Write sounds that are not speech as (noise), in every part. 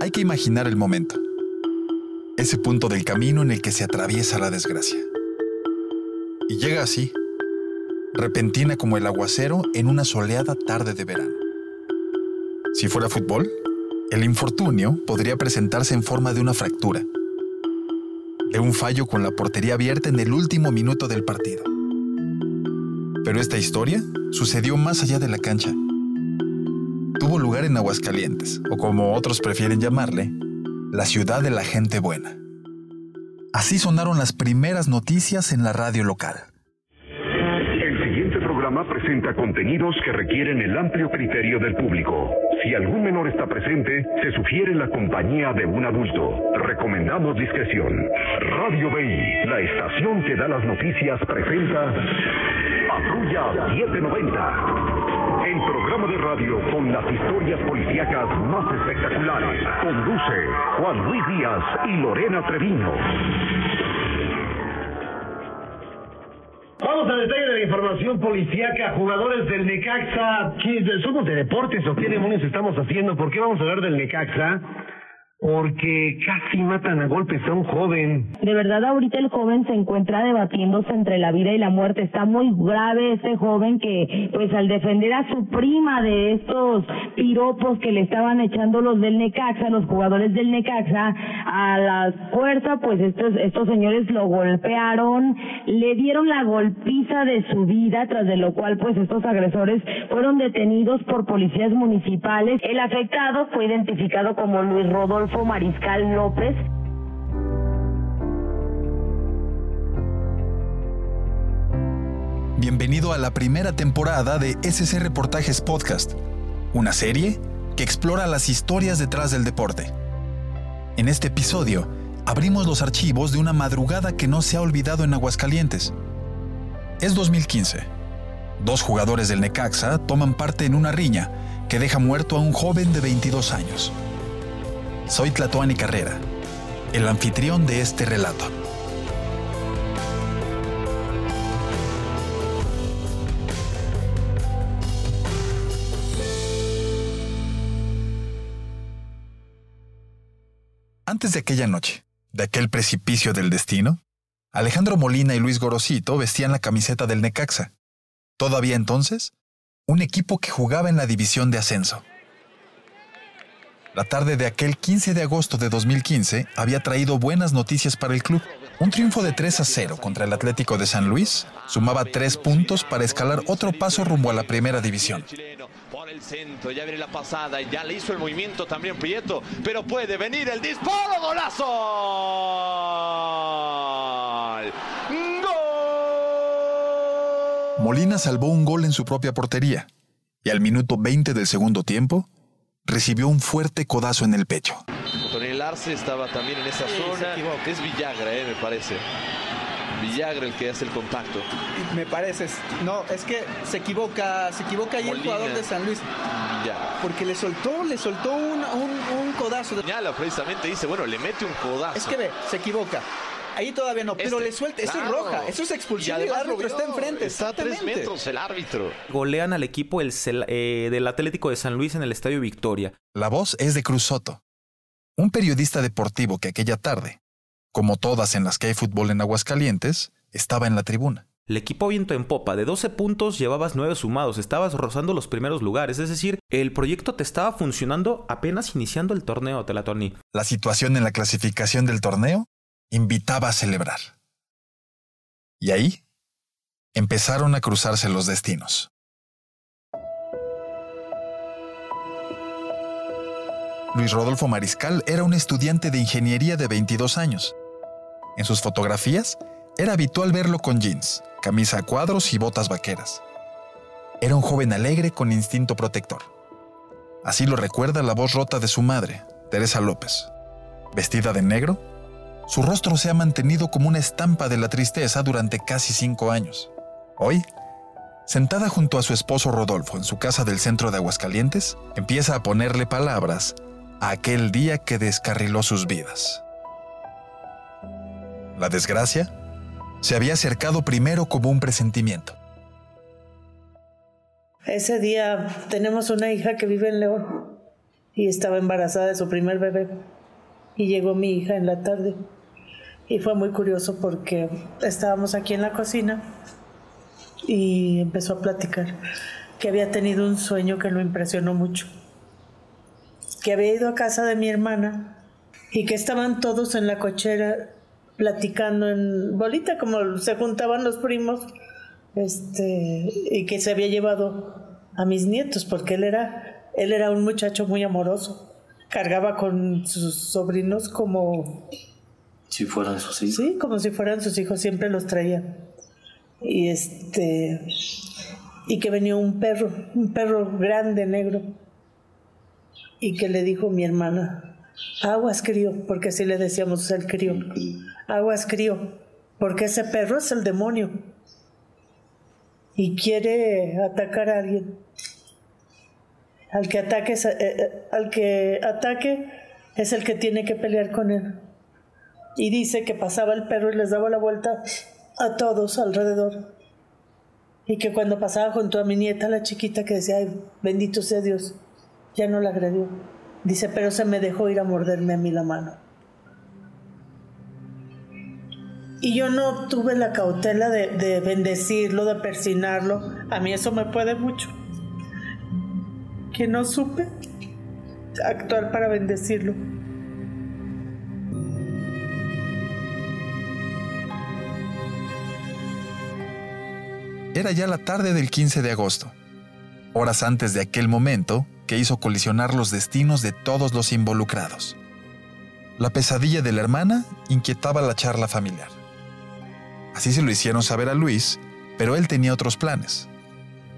hay que imaginar el momento. Ese punto del camino en el que se atraviesa la desgracia. Y llega así, repentina como el aguacero en una soleada tarde de verano. Si fuera fútbol, el infortunio podría presentarse en forma de una fractura, de un fallo con la portería abierta en el último minuto del partido. Pero esta historia sucedió más allá de la cancha. Tuvo lugar en Aguascalientes, o como otros prefieren llamarle, la ciudad de la gente buena. Así sonaron las primeras noticias en la radio local. El siguiente programa presenta contenidos que requieren el amplio criterio del público. Si algún menor está presente, se sugiere la compañía de un adulto. Recomendamos discreción. Radio BI, la estación que da las noticias, presenta Patrulla 790. El programa de radio con las historias policíacas más espectaculares. Conduce Juan Luis Díaz y Lorena Treviño. Vamos al detalle de la información policíaca. Jugadores del Necaxa. ¿Qué- ¿Somos de deportes o qué demonios estamos haciendo? ¿Por qué vamos a hablar del Necaxa? Porque casi matan a golpes a un joven. De verdad, ahorita el joven se encuentra debatiéndose entre la vida y la muerte. Está muy grave este joven que, pues al defender a su prima de estos piropos que le estaban echando los del Necaxa, los jugadores del Necaxa, a la fuerza, pues estos, estos señores lo golpearon, le dieron la golpiza de su vida, tras de lo cual, pues estos agresores fueron detenidos por policías municipales. El afectado fue identificado como Luis Rodolfo Mariscal López, Bienvenido a la primera temporada de SC Reportajes Podcast, una serie que explora las historias detrás del deporte. En este episodio, abrimos los archivos de una madrugada que no se ha olvidado en Aguascalientes. Es 2015. Dos jugadores del Necaxa toman parte en una riña que deja muerto a un joven de 22 años. Soy Tlatoani Carrera, el anfitrión de este relato. Antes de aquella noche, de aquel precipicio del destino, Alejandro Molina y Luis Gorosito vestían la camiseta del Necaxa. Todavía entonces, un equipo que jugaba en la división de ascenso. La tarde de aquel 15 de agosto de 2015 había traído buenas noticias para el club. Un triunfo de 3 a 0 contra el Atlético de San Luis sumaba tres puntos para escalar otro paso rumbo a la primera división. por el centro, ya viene la pasada, ya le hizo el movimiento también Prieto, pero puede venir el disparo, golazo. ¡Gol! Molina salvó un gol en su propia portería y al minuto 20 del segundo tiempo recibió un fuerte codazo en el pecho. Tonel Arce estaba también en esa zona. Es Villagra, eh, me parece. Villagra el que hace el contacto. Me parece, no, es que se equivoca, se equivoca ahí el jugador de San Luis, Villagra. porque le soltó, le soltó un, un, un codazo. Señala precisamente, dice, bueno, le mete un codazo. Es que ve, se equivoca. Ahí todavía no, pero Este, le suelta, eso claro. es roja, eso es expulsión Y y, el árbitro está enfrente. Está a tres metros el árbitro. golean al equipo el eh, del Atlético de San Luis en el Estadio Victoria. La voz es de Cruz Soto, un periodista deportivo que aquella tarde, como todas en las que hay fútbol en Aguascalientes, estaba en la tribuna. El equipo viento en popa, de 12 puntos llevabas 9 sumados, estabas rozando los primeros lugares, es decir, el proyecto te estaba funcionando apenas iniciando el torneo, Telatoni. La situación en la clasificación del torneo invitaba a celebrar. Y ahí empezaron a cruzarse los destinos. Luis Rodolfo Mariscal era un estudiante de ingeniería de 22 años. En sus fotografías era habitual verlo con jeans, camisa a cuadros y botas vaqueras. Era un joven alegre con instinto protector. Así lo recuerda la voz rota de su madre, Teresa López. Vestida de negro, su rostro se ha mantenido como una estampa de la tristeza durante casi cinco años. Hoy, sentada junto a su esposo Rodolfo en su casa del centro de Aguascalientes, empieza a ponerle palabras a aquel día que descarriló sus vidas. La desgracia se había acercado primero como un presentimiento. Ese día tenemos una hija que vive en León. y estaba embarazada de su primer bebé. Y llegó mi hija en la tarde. Y fue muy curioso porque estábamos aquí en la cocina y empezó a platicar que había tenido un sueño que lo impresionó mucho. Que había ido a casa de mi hermana y que estaban todos en la cochera platicando en bolita, como se juntaban los primos, este, y que se había llevado a mis nietos, porque él era, él era un muchacho muy amoroso. Cargaba con sus sobrinos como si fueran sus hijos. Sí, como si fueran sus hijos, siempre los traía. Y este y que venía un perro, un perro grande negro. Y que le dijo mi hermana, aguas crío, porque así le decíamos el crío. Aguas crío, porque ese perro es el demonio. Y quiere atacar a alguien. Al que ataque, eh, eh, al que ataque es el que tiene que pelear con él y dice que pasaba el perro y les daba la vuelta a todos alrededor. Y que cuando pasaba junto a mi nieta, la chiquita, que decía, Ay, bendito sea Dios, ya no la agredió. Dice, pero se me dejó ir a morderme a mí la mano. Y yo no tuve la cautela de, de bendecirlo, de persinarlo. A mí eso me puede mucho. Que no supe actuar para bendecirlo. Era ya la tarde del 15 de agosto, horas antes de aquel momento que hizo colisionar los destinos de todos los involucrados. La pesadilla de la hermana inquietaba la charla familiar. Así se lo hicieron saber a Luis, pero él tenía otros planes.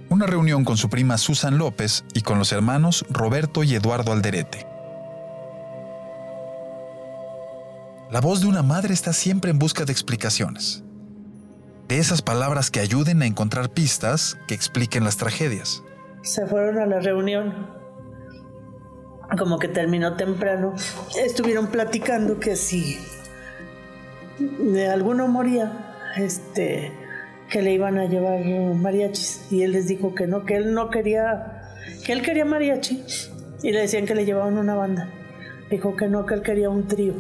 Una reunión con su prima Susan López y con los hermanos Roberto y Eduardo Alderete. La voz de una madre está siempre en busca de explicaciones de esas palabras que ayuden a encontrar pistas que expliquen las tragedias. Se fueron a la reunión, como que terminó temprano. Estuvieron platicando que si de alguno moría, este, que le iban a llevar mariachis. Y él les dijo que no, que él no quería, que él quería mariachi. Y le decían que le llevaban una banda. Dijo que no, que él quería un trío.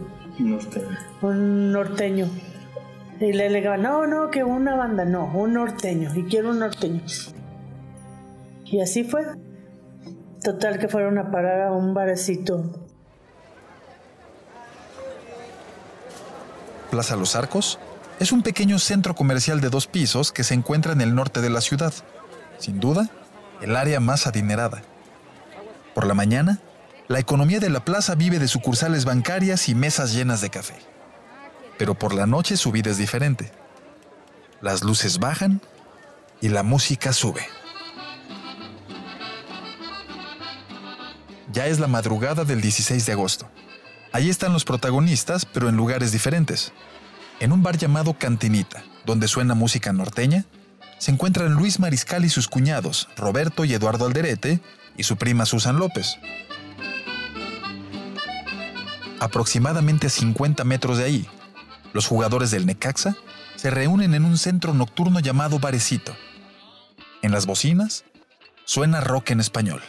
Un norteño. Y le digo, no, no, que una banda, no, un norteño, y quiero un norteño. Y así fue. Total que fueron a parar a un barecito. Plaza Los Arcos es un pequeño centro comercial de dos pisos que se encuentra en el norte de la ciudad. Sin duda, el área más adinerada. Por la mañana, la economía de la plaza vive de sucursales bancarias y mesas llenas de café pero por la noche su vida es diferente. Las luces bajan y la música sube. Ya es la madrugada del 16 de agosto. Ahí están los protagonistas, pero en lugares diferentes. En un bar llamado Cantinita, donde suena música norteña, se encuentran Luis Mariscal y sus cuñados, Roberto y Eduardo Alderete, y su prima Susan López. Aproximadamente a 50 metros de ahí, los jugadores del Necaxa se reúnen en un centro nocturno llamado Barecito. En las bocinas suena rock en español.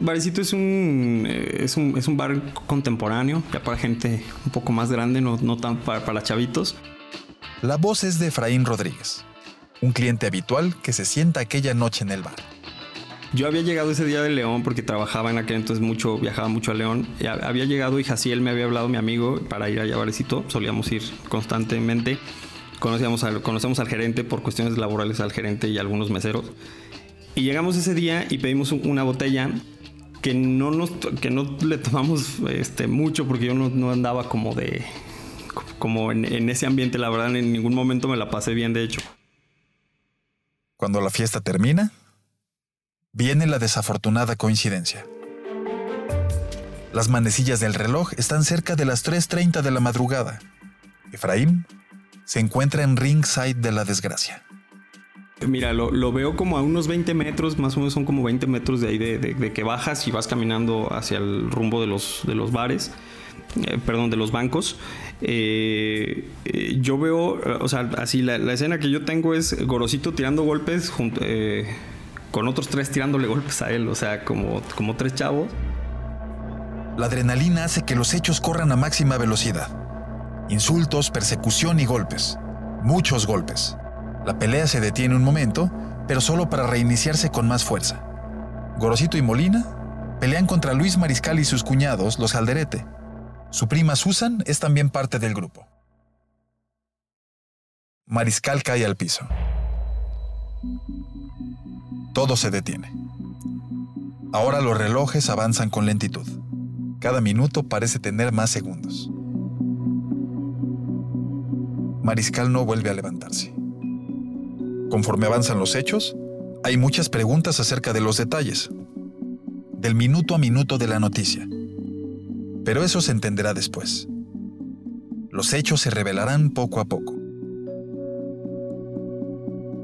Barecito es un, eh, es un, es un bar contemporáneo, ya para gente un poco más grande, no, no tan para, para chavitos. La voz es de Efraín Rodríguez, un cliente habitual que se sienta aquella noche en el bar. Yo había llegado ese día de León porque trabajaba en aquel entonces mucho, viajaba mucho a León. había llegado y Jaciel me había hablado mi amigo para ir a Barecito. Solíamos ir constantemente. Conocíamos al, conocemos al gerente por cuestiones laborales, al gerente y algunos meseros. Y llegamos ese día y pedimos una botella que no, nos, que no le tomamos este, mucho porque yo no, andaba como de... Como en, en ese ambiente, la verdad, en ningún momento me la pasé bien, de hecho. Cuando la fiesta termina, viene la desafortunada coincidencia. Las manecillas del reloj están cerca de las 3.30 de la madrugada. Efraín se encuentra en ringside de la desgracia. Mira, lo, veo como a unos 20 metros, más o menos son como 20 metros de ahí de, que bajas y vas caminando hacia el rumbo de los, de los bares, eh, perdón, de los bancos. Eh, eh, yo veo, o sea, así la, escena que yo tengo es Gorosito tirando golpes junto, con otros tres tirándole golpes a él, o sea, como, como tres chavos. La adrenalina hace que los hechos corran a máxima velocidad. Insultos, persecución y golpes. Muchos golpes. La pelea se detiene un momento, pero solo para reiniciarse con más fuerza. Gorosito y Molina pelean contra Luis Mariscal y sus cuñados, los Alderete. Su prima Susan es también parte del grupo. Mariscal cae al piso. Todo se detiene. Ahora los relojes avanzan con lentitud. Cada minuto parece tener más segundos. Mariscal no vuelve a levantarse. Conforme avanzan los hechos, hay muchas preguntas acerca de los detalles, del minuto a minuto de la noticia. Pero eso se entenderá después. Los hechos se revelarán poco a poco.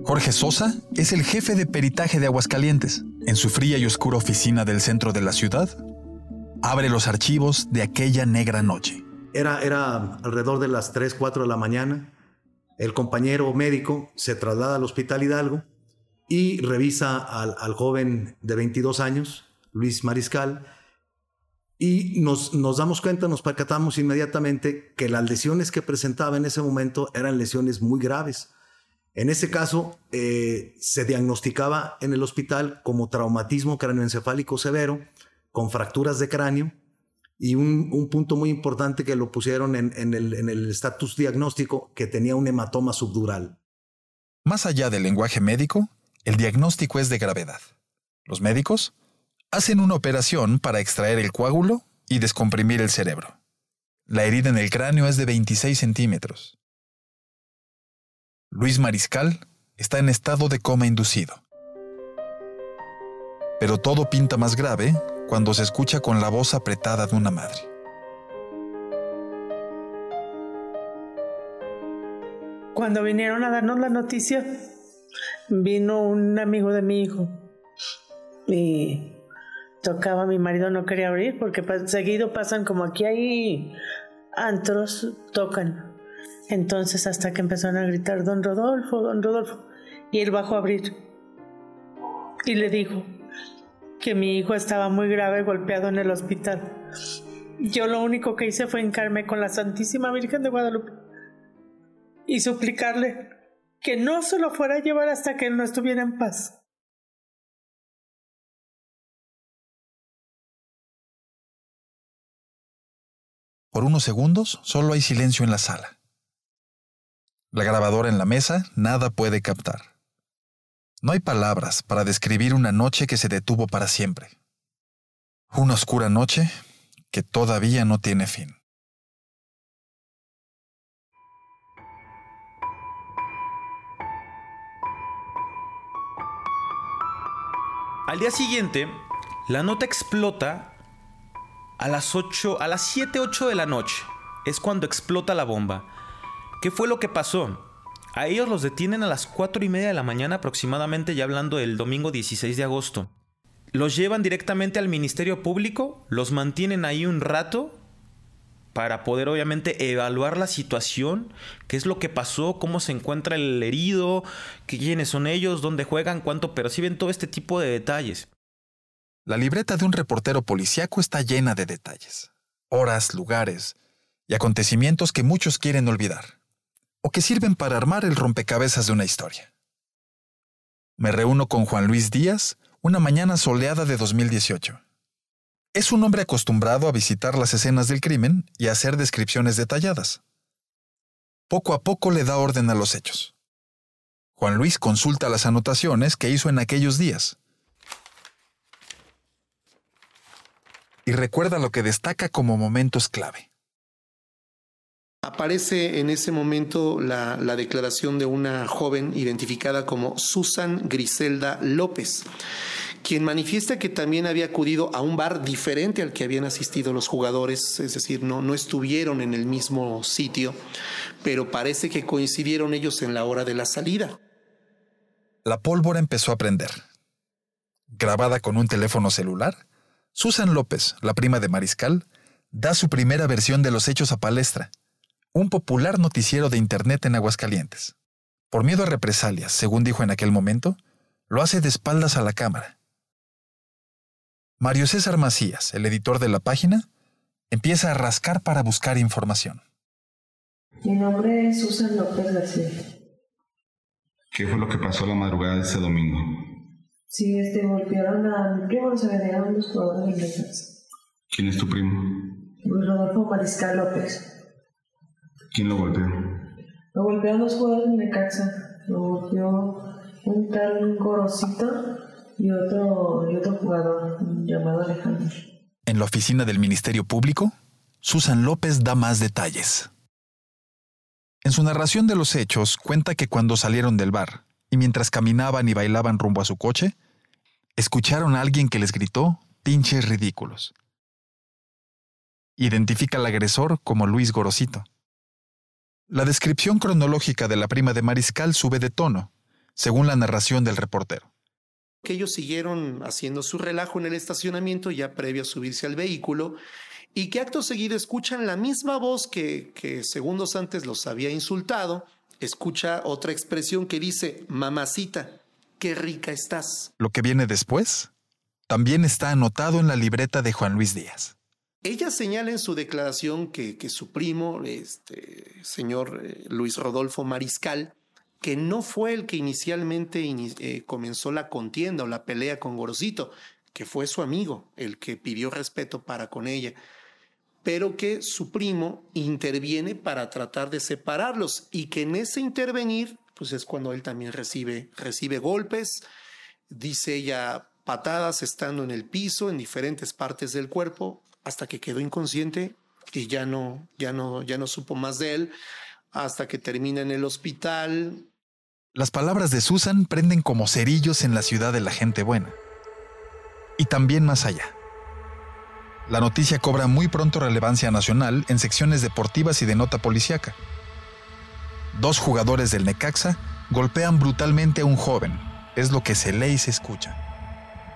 Jorge Sosa es el jefe de peritaje de Aguascalientes. En su fría y oscura oficina del centro de la ciudad, abre los archivos de aquella negra noche. Era, era alrededor de las 3, 4 de la mañana. El compañero médico se traslada al Hospital Hidalgo y revisa al, al joven de 22 años, Luis Mariscal, y nos, nos damos cuenta, nos percatamos inmediatamente que las lesiones que presentaba en ese momento eran lesiones muy graves. En ese caso, eh, se diagnosticaba en el hospital como traumatismo cráneoencefálico severo, con fracturas de cráneo, y un, un punto muy importante que lo pusieron en, en el estatus diagnóstico, que tenía un hematoma subdural. Más allá del lenguaje médico, el diagnóstico es de gravedad. Los médicos hacen una operación para extraer el coágulo y descomprimir el cerebro. La herida en el cráneo es de 26 centímetros. Luis Mariscal está en estado de coma inducido. Pero todo pinta más grave cuando se escucha con la voz apretada de una madre. Cuando vinieron a darnos la noticia, vino un amigo de mi hijo y tocaba, mi marido no quería abrir porque seguido pasan como aquí hay antros, tocan. Entonces hasta que empezaron a gritar, don Rodolfo, don Rodolfo, y él bajó a abrir y le dijo que mi hijo estaba muy grave, golpeado en el hospital. Yo lo único que hice fue encarme con la Santísima Virgen de Guadalupe y suplicarle que no se lo fuera a llevar hasta que él no estuviera en paz. Por unos segundos solo hay silencio en la sala. La grabadora en la mesa nada puede captar. No hay palabras para describir una noche que se detuvo para siempre. Una oscura noche que todavía no tiene fin. Al día siguiente, la nota explota a las 8, a las 7, 8 de la noche. Es cuando explota la bomba. ¿Qué fue lo que pasó? A ellos los detienen a las 4 y media de la mañana aproximadamente, ya hablando del domingo 16 de agosto. Los llevan directamente al Ministerio Público, los mantienen ahí un rato para poder obviamente evaluar la situación, qué es lo que pasó, cómo se encuentra el herido, quiénes son ellos, dónde juegan, cuánto perciben, todo este tipo de detalles. La libreta de un reportero policíaco está llena de detalles, horas, lugares y acontecimientos que muchos quieren olvidar, o que sirven para armar el rompecabezas de una historia. Me reúno con Juan Luis Díaz una mañana soleada de 2018. Es un hombre acostumbrado a visitar las escenas del crimen y a hacer descripciones detalladas. Poco a poco le da orden a los hechos. Juan Luis consulta las anotaciones que hizo en aquellos días y recuerda lo que destaca como momentos clave. Aparece en ese momento la, la, declaración de una joven identificada como Susan Griselda López, quien manifiesta que también había acudido a un bar diferente al que habían asistido los jugadores, es decir, no, no estuvieron en el mismo sitio, pero parece que coincidieron ellos en la hora de la salida. La pólvora empezó a prender. Grabada con un teléfono celular, Susan López, la prima de Mariscal, da su primera versión de los hechos a Palestra, un popular noticiero de Internet en Aguascalientes. Por miedo a represalias, según dijo en aquel momento, Lo hace de espaldas a la cámara. Mario César Macías, el editor de la página, empieza a rascar para buscar información. Mi nombre es Susan López García. ¿Qué fue lo que pasó la madrugada de ese domingo? Sí, este, golpearon a mi primo, se agregaron los jugadores de casa. ¿Quién es tu primo? Luis Rodolfo Mariscal López. ¿Quién lo golpeó? Lo golpearon los jugadores de Necaxa. Lo golpeó un tal Gorosito y otro, y otro jugador llamado Alejandro. En la oficina del Ministerio Público, Susan López da más detalles. En su narración de los hechos cuenta que cuando salieron del bar y mientras caminaban y bailaban rumbo a su coche, escucharon a alguien que les gritó pinches ridículos. Identifica al agresor como Luis Gorosito. La descripción cronológica de la prima de Mariscal sube de tono, según la narración del reportero. Que ellos siguieron haciendo su relajo en el estacionamiento ya previo a subirse al vehículo y que acto seguido escuchan la misma voz que, que segundos antes los había insultado, escucha otra expresión que dice, mamacita, qué rica estás. Lo que viene después también está anotado en la libreta de Juan Luis Díaz. Ella señala en su declaración que, que su primo, este señor eh, Luis Rodolfo Mariscal, que no fue el que inicialmente eh, comenzó la contienda o la pelea con Gorosito, que fue su amigo el que pidió respeto para con ella, pero que su primo interviene para tratar de separarlos y que en ese intervenir, pues es cuando él también recibe, recibe golpes, dice ella patadas estando en el piso, en diferentes partes del cuerpo, hasta que quedó inconsciente y ya no, ya no, ya no supo más de él, hasta que termina en el hospital. Las palabras de Susan prenden como cerillos en la ciudad de la gente buena. Y también más allá. La noticia cobra muy pronto relevancia nacional en secciones deportivas y de nota policíaca. Dos jugadores del Necaxa golpean brutalmente a un joven, es lo que se lee y se escucha.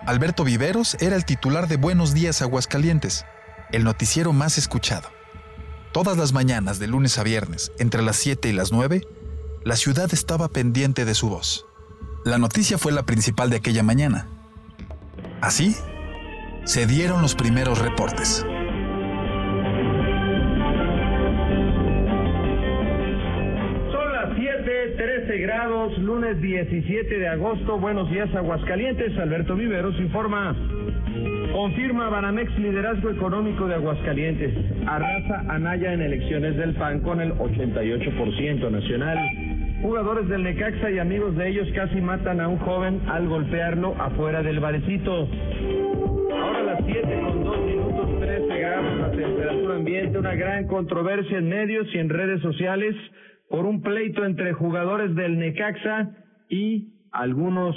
Alberto Viveros era el titular de Buenos Días Aguascalientes, el noticiero más escuchado. Todas las mañanas, de lunes a viernes, entre las 7 y las 9, la ciudad estaba pendiente de su voz. La noticia fue la principal de aquella mañana. Así, se dieron los primeros reportes. Son las 7, 13 grados, lunes 17 de agosto. Buenos días, Aguascalientes. Alberto Viveros informa. Confirma Banamex liderazgo económico de Aguascalientes. Arrasa Anaya en elecciones del PAN con el 88% nacional. Jugadores del Necaxa y amigos de ellos casi matan a un joven al golpearlo afuera del barecito. Ahora las 7 con 2 minutos 13 grados la temperatura ambiente, una gran controversia en medios y en redes sociales por un pleito entre jugadores del Necaxa y algunos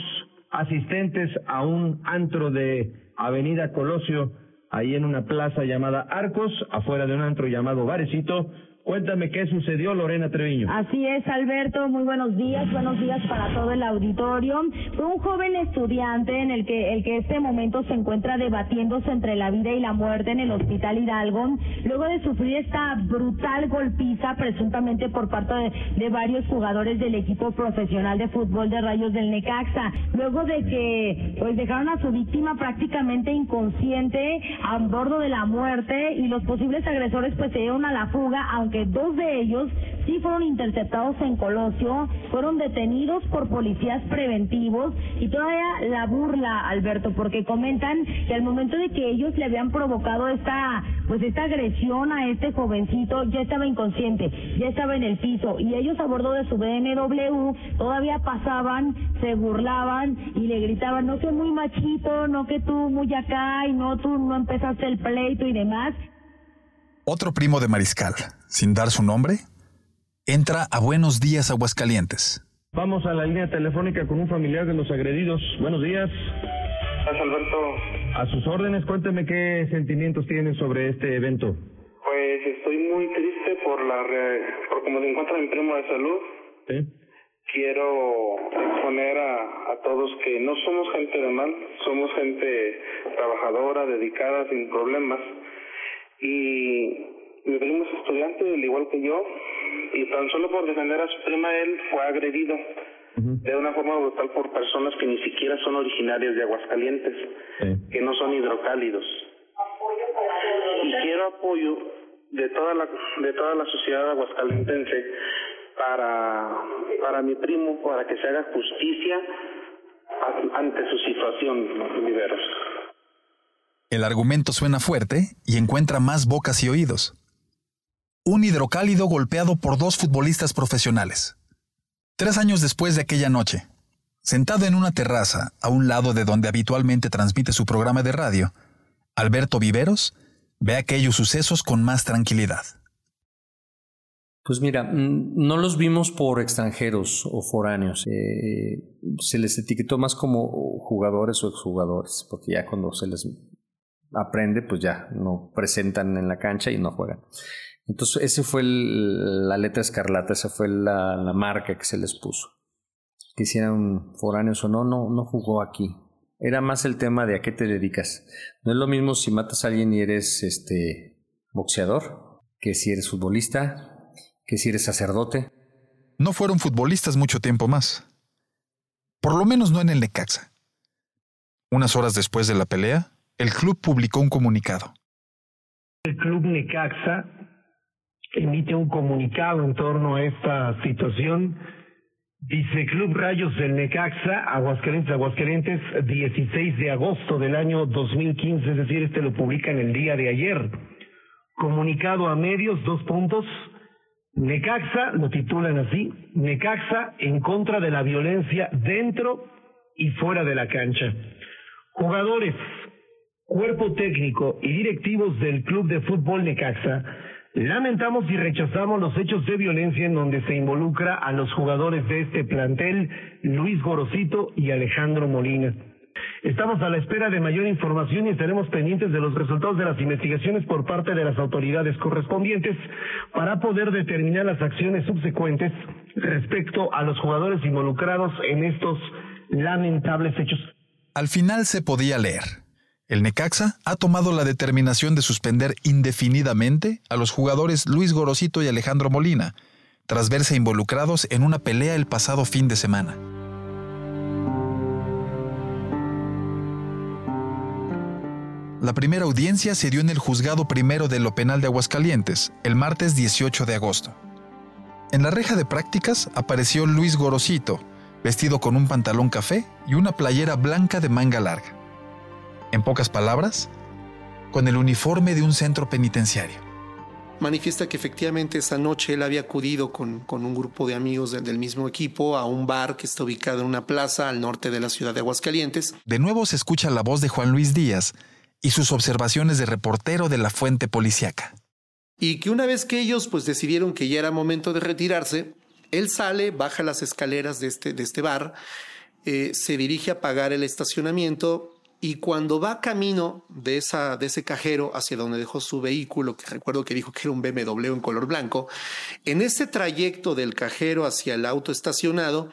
asistentes a un antro de Avenida Colosio, ahí en una plaza llamada Arcos, afuera de un antro llamado Barecito, Cuéntame qué sucedió, Lorena Treviño. Así es, Alberto. Muy buenos días. Buenos días para todo el auditorio. Fue un joven estudiante en el que el que este momento se encuentra debatiéndose entre la vida y la muerte en el Hospital Hidalgo, luego de sufrir esta brutal golpiza presuntamente por parte de, varios jugadores del equipo profesional de fútbol de Rayos del Necaxa, luego de que pues dejaron a su víctima prácticamente inconsciente a bordo de la muerte y los posibles agresores pues se dieron a la fuga, aunque dos de ellos sí fueron interceptados en Colosio, fueron detenidos por policías preventivos y todavía la burla, Alberto, porque comentan que al momento de que ellos le habían provocado esta, pues esta agresión a este jovencito, ya estaba inconsciente, ya estaba en el piso y ellos a bordo de su BMW todavía pasaban, se burlaban y le gritaban, no soy muy machito, no que tú muy acá y no tú no empezaste el pleito y demás. Otro primo de Mariscal, sin dar su nombre, entra a Buenos Días Aguascalientes. Vamos a la línea telefónica con un familiar de los agredidos. Buenos días. Gracias, Alberto. A sus órdenes, cuénteme qué sentimientos tienen sobre este evento. Pues estoy muy triste por la re... por cómo se encuentra mi primo de salud. ¿Sí? Quiero exponer a, a todos que no somos gente de mal, somos gente trabajadora, dedicada, sin problemas. Y mi primo es estudiante, al igual que yo, y tan solo por defender a su prima, él fue agredido. de una forma brutal por personas que ni siquiera son originarias de Aguascalientes, que no son hidrocálidos. Y quiero apoyo de toda la de toda la sociedad aguascalentense para para mi primo para que se haga justicia ante su situación, Viveros. El argumento suena fuerte y encuentra más bocas y oídos. Un hidrocálido golpeado por dos futbolistas profesionales. Tres años después de aquella noche, sentado en una terraza a un lado de donde habitualmente transmite su programa de radio, Alberto Viveros ve aquellos sucesos con más tranquilidad. Pues mira, mm, no los vimos por extranjeros o foráneos. Eh, se les etiquetó más como jugadores o exjugadores, porque ya cuando se les aprende, pues ya no presentan en la cancha y no juegan. Entonces, ese fue la letra escarlata, esa fue la, la, marca que se les puso. Que hicieran foráneos o no, no, no jugó aquí. Era más el tema de a qué te dedicas. No es lo mismo si matas a alguien y eres este boxeador, que si eres futbolista, que si eres sacerdote. No fueron futbolistas mucho tiempo más. Por lo menos no en el Necaxa. Unas horas después de la pelea, el club publicó un comunicado. El club Necaxa emite un comunicado en torno a esta situación. Dice Club Rayos del Necaxa, Aguascalientes, Aguascalientes, 16 de agosto del año 2015, es decir, este lo publica en el día de ayer. Comunicado a medios, dos puntos. Necaxa, lo titulan así, Necaxa en contra de la violencia dentro y fuera de la cancha. Jugadores, cuerpo técnico y directivos del Club de Fútbol Necaxa, lamentamos y rechazamos los hechos de violencia en donde se involucra a los jugadores de este plantel, Luis Gorosito y Alejandro Molina. Estamos a la espera de mayor información y estaremos pendientes de los resultados de las investigaciones por parte de las autoridades correspondientes para poder determinar las acciones subsecuentes respecto a los jugadores involucrados en estos lamentables hechos. Al final se podía leer. El Necaxa ha tomado la determinación de suspender indefinidamente a los jugadores Luis Gorosito y Alejandro Molina, tras verse involucrados en una pelea el pasado fin de semana. La primera audiencia se dio en el juzgado primero de lo penal de Aguascalientes, el martes 18 de agosto. En la reja de prácticas apareció Luis Gorosito, vestido con un pantalón café y una playera blanca de manga larga. En pocas palabras, con el uniforme de un centro penitenciario. Manifiesta que efectivamente esa noche él había acudido con, con un grupo de amigos del, del mismo equipo a un bar que está ubicado en una plaza al norte de la ciudad de Aguascalientes. De nuevo se escucha la voz de Juan Luis Díaz, y sus observaciones de reportero de la fuente policiaca. Y que una vez que ellos pues decidieron que ya era momento de retirarse, él sale, baja las escaleras de este, de este bar, eh, se dirige a pagar el estacionamiento y cuando va camino de, ese cajero hacia donde dejó su vehículo, que recuerdo que dijo que era un BMW en color blanco, en ese trayecto del cajero hacia el auto estacionado,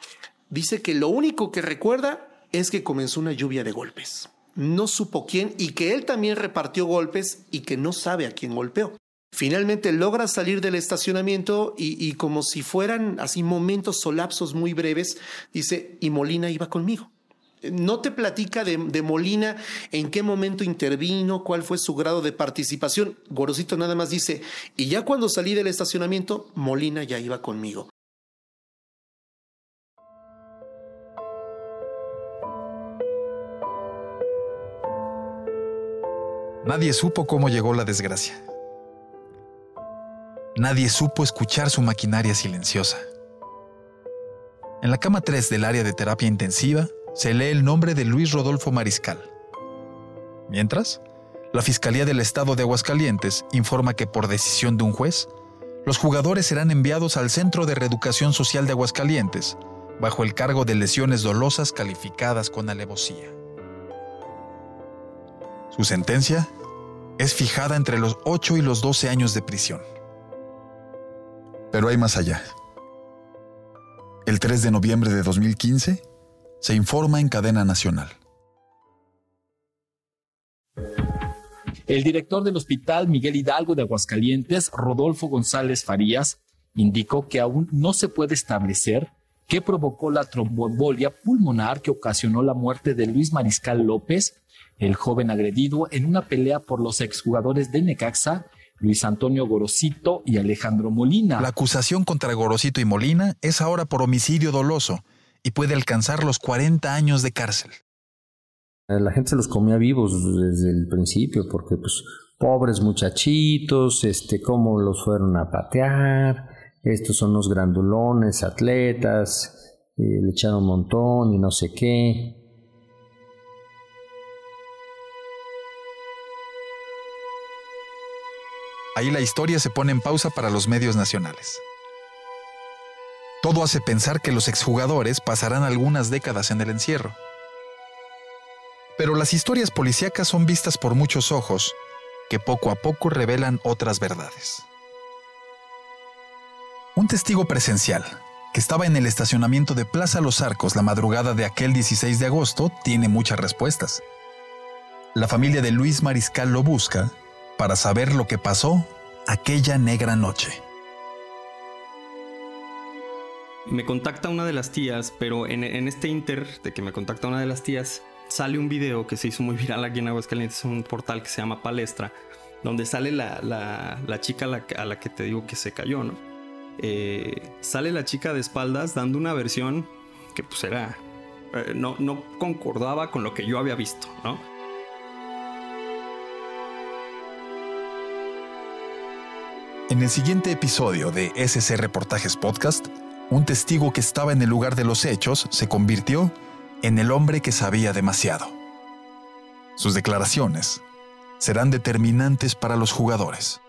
dice que lo único que recuerda es que comenzó una lluvia de golpes no supo quién y que él también repartió golpes y que no sabe a quién golpeó. Finalmente logra salir del estacionamiento y, como si fueran así momentos solapsos muy breves, dice, y Molina iba conmigo. No te platica de, Molina en qué momento intervino, cuál fue su grado de participación. Gorosito nada más dice, y ya cuando salí del estacionamiento, Molina ya iba conmigo. Nadie supo cómo llegó la desgracia. Nadie supo escuchar su maquinaria silenciosa. En la cama 3 del área de terapia intensiva se lee el nombre de Luis Rodolfo Mariscal. Mientras, la Fiscalía del Estado de Aguascalientes informa que por decisión de un juez, los jugadores serán enviados al Centro de Reeducación Social de Aguascalientes, bajo el cargo de lesiones dolosas calificadas con alevosía. Su sentencia es fijada entre los 8 y los 12 años de prisión. Pero hay más allá. El 3 de noviembre de 2015 se informa en cadena nacional. El director del Hospital Miguel Hidalgo de Aguascalientes, Rodolfo González Farías, indicó que aún no se puede establecer que provocó la tromboembolia pulmonar que ocasionó la muerte de Luis Mariscal López, el joven agredido en una pelea por los exjugadores de Necaxa, Luis Antonio Gorosito y Alejandro Molina. La acusación contra Gorosito y Molina es ahora por homicidio doloso y puede alcanzar los 40 años de cárcel. La gente se los comía vivos desde el principio porque pues pobres muchachitos, este cómo los fueron a patear, estos son los grandulones, atletas, eh, le echaron un montón y no sé qué. Ahí la historia se pone en pausa para los medios nacionales. Todo hace pensar que los exjugadores pasarán algunas décadas en el encierro. Pero las historias policíacas son vistas por muchos ojos que poco a poco revelan otras verdades. Un testigo presencial, que estaba en el estacionamiento de Plaza Los Arcos la madrugada de aquel 16 de agosto, tiene muchas respuestas. La familia de Luis Mariscal lo busca para saber lo que pasó aquella negra noche. Me contacta una de las tías, pero en, este inter de que me contacta una de las tías, sale un video que se hizo muy (laughs) viral aquí en Aguascalientes, un portal que se llama Palestra, donde sale la, chica a la, que te digo que se cayó, ¿no? Eh, sale la chica de espaldas dando una versión que pues era... Eh, no, no concordaba con lo que yo había visto, ¿no? En el siguiente episodio de SC Reportajes Podcast, un testigo que estaba en el lugar de los hechos se convirtió en el hombre que sabía demasiado. Sus declaraciones serán determinantes para los jugadores.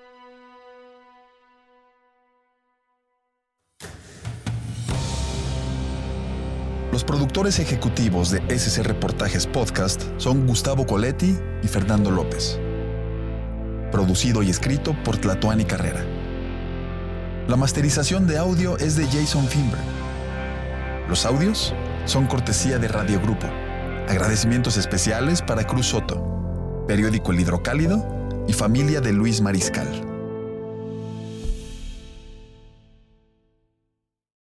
Los productores ejecutivos de SC Reportajes Podcast son Gustavo Coletti y Fernando López producido y escrito por Tlatuani Carrera. La masterización de audio es de Jason Finberg. Los audios son cortesía de Radio Grupo. Agradecimientos especiales para Cruz Soto, Periódico El Hidrocálido y familia de Luis Mariscal.